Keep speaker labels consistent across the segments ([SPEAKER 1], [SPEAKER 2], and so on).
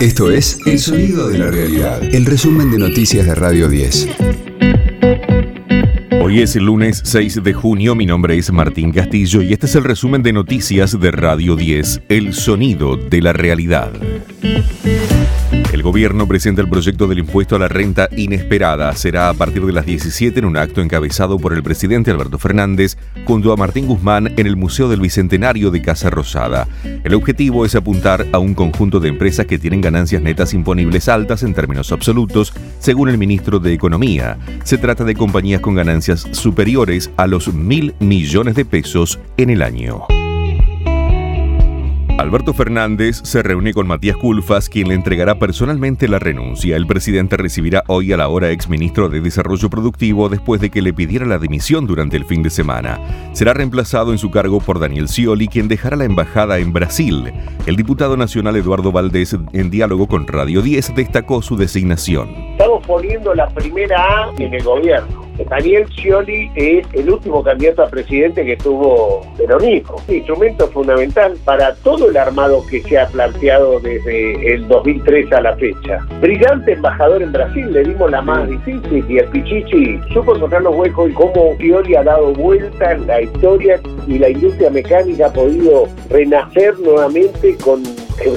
[SPEAKER 1] Esto es El Sonido de la Realidad, el resumen de noticias de Radio 10.
[SPEAKER 2] Hoy es lunes 6 de junio, mi nombre es Martín Castillo y este es el resumen de noticias de Radio 10, El Sonido de la Realidad. El gobierno presenta el proyecto del impuesto a la renta inesperada. Será a partir de las 17 en un acto encabezado por el presidente Alberto Fernández junto a Martín Guzmán en el Museo del Bicentenario de Casa Rosada. El objetivo es apuntar a un conjunto de empresas que tienen ganancias netas imponibles altas en términos absolutos, según el ministro de Economía. Se trata de compañías con ganancias superiores a los mil millones de pesos en el año. Alberto Fernández se reúne con Matías Culfas, quien le entregará personalmente la renuncia. El presidente recibirá hoy a la hora exministro de Desarrollo Productivo después de que le pidiera la dimisión durante el fin de semana. Será reemplazado en su cargo por Daniel Scioli, quien dejará la embajada en Brasil. El diputado nacional Eduardo Valdés, en diálogo con Radio 10, destacó su designación.
[SPEAKER 3] Estamos poniendo la primera A en el gobierno Daniel Scioli es el último candidato a presidente que tuvo peronismo. Un instrumento fundamental para todo el armado que se ha planteado desde el 2003 a la fecha. Brillante embajador en Brasil, le dimos la más difícil y el Pichichi supo encontrar los huecos y cómo Scioli ha dado vuelta en la historia y la industria mecánica ha podido renacer nuevamente con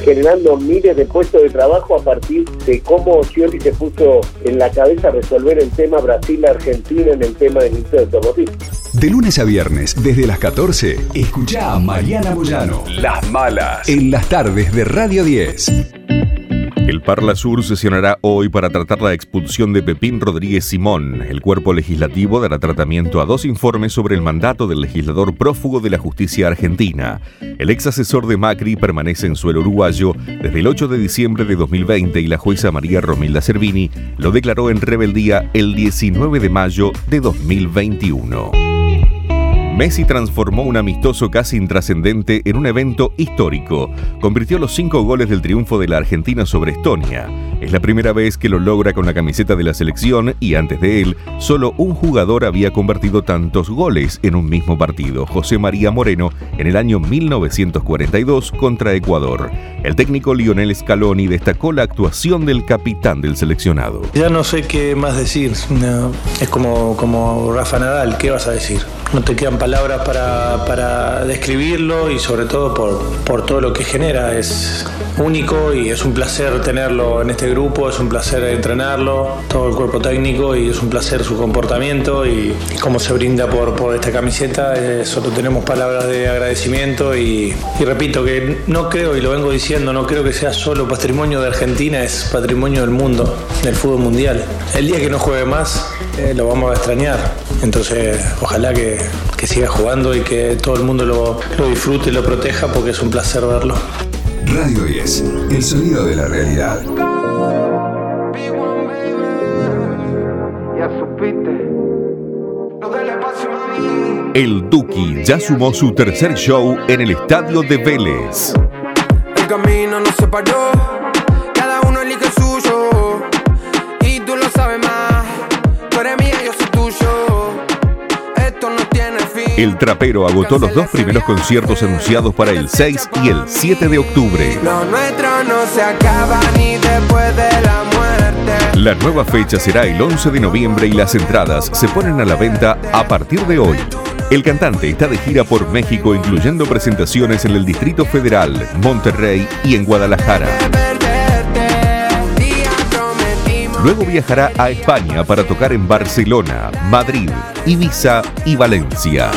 [SPEAKER 3] generando miles de puestos de trabajo a partir de cómo Scioli se puso en la cabeza resolver el tema Brasil-Argentina en el tema del industria automotriz.
[SPEAKER 1] De lunes a viernes, desde las 14, escucha a Mariana Moyano. Las malas. En las tardes de Radio 10.
[SPEAKER 2] El Parla Sur sesionará hoy para tratar la expulsión de Pepín Rodríguez Simón. El cuerpo legislativo dará tratamiento a dos informes sobre el mandato del legislador prófugo de la justicia argentina. El ex asesor de Macri permanece en suelo uruguayo desde el 8 de diciembre de 2020 y la jueza María Romilda Cervini lo declaró en rebeldía el 19 de mayo de 2021. Messi transformó un amistoso casi intrascendente en un evento histórico. Convirtió los cinco goles del triunfo de la Argentina sobre Estonia. Es la primera vez que lo logra con la camiseta de la selección y antes de él, solo un jugador había convertido tantos goles en un mismo partido, José María Moreno, en el año 1942 contra Ecuador. El técnico Lionel Scaloni destacó la actuación del capitán del seleccionado.
[SPEAKER 4] Ya no sé qué más decir. es como, como Rafa Nadal, ¿qué vas a decir? No te quedan palabras para, para describirlo y sobre todo por, por todo lo que genera. Es único y es un placer tenerlo en este grupo, es un placer entrenarlo, todo el cuerpo técnico y es un placer su comportamiento y cómo se brinda por, por esta camiseta. Solo tenemos palabras de agradecimiento y, repito que no creo, y lo vengo diciendo, no creo que sea solo patrimonio de Argentina, es patrimonio del mundo, del fútbol mundial. El día que no juegue más, eh, lo vamos a extrañar. Entonces, ojalá que, que siga jugando y que todo el mundo lo, lo disfrute y lo proteja porque es un placer verlo.
[SPEAKER 1] Radio 10, el sonido de la realidad.
[SPEAKER 2] El Duki ya sumó su tercer show en el estadio de Vélez.
[SPEAKER 5] El camino no se paró, cada uno elige el suyo.
[SPEAKER 2] El trapero agotó los dos primeros conciertos anunciados para el 6 y el 7 de octubre.
[SPEAKER 5] Lo nuestro no se acaba ni después de la muerte.
[SPEAKER 2] La nueva fecha será el 11 de noviembre y las entradas se ponen a la venta a partir de hoy. El cantante está de gira por México, incluyendo presentaciones en el Distrito Federal, Monterrey y en Guadalajara. Luego viajará a España para tocar en Barcelona, Madrid, Ibiza y Valencia.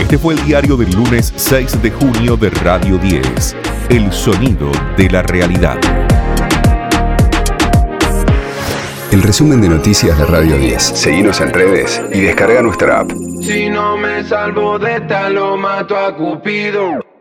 [SPEAKER 2] Este fue el diario del lunes 6 de junio de Radio 10, El sonido de la realidad.
[SPEAKER 1] El resumen de noticias de Radio 10. Seguimos en redes y descarga nuestra app.
[SPEAKER 5] Si no me salvo de esta, lo mato a Cupido.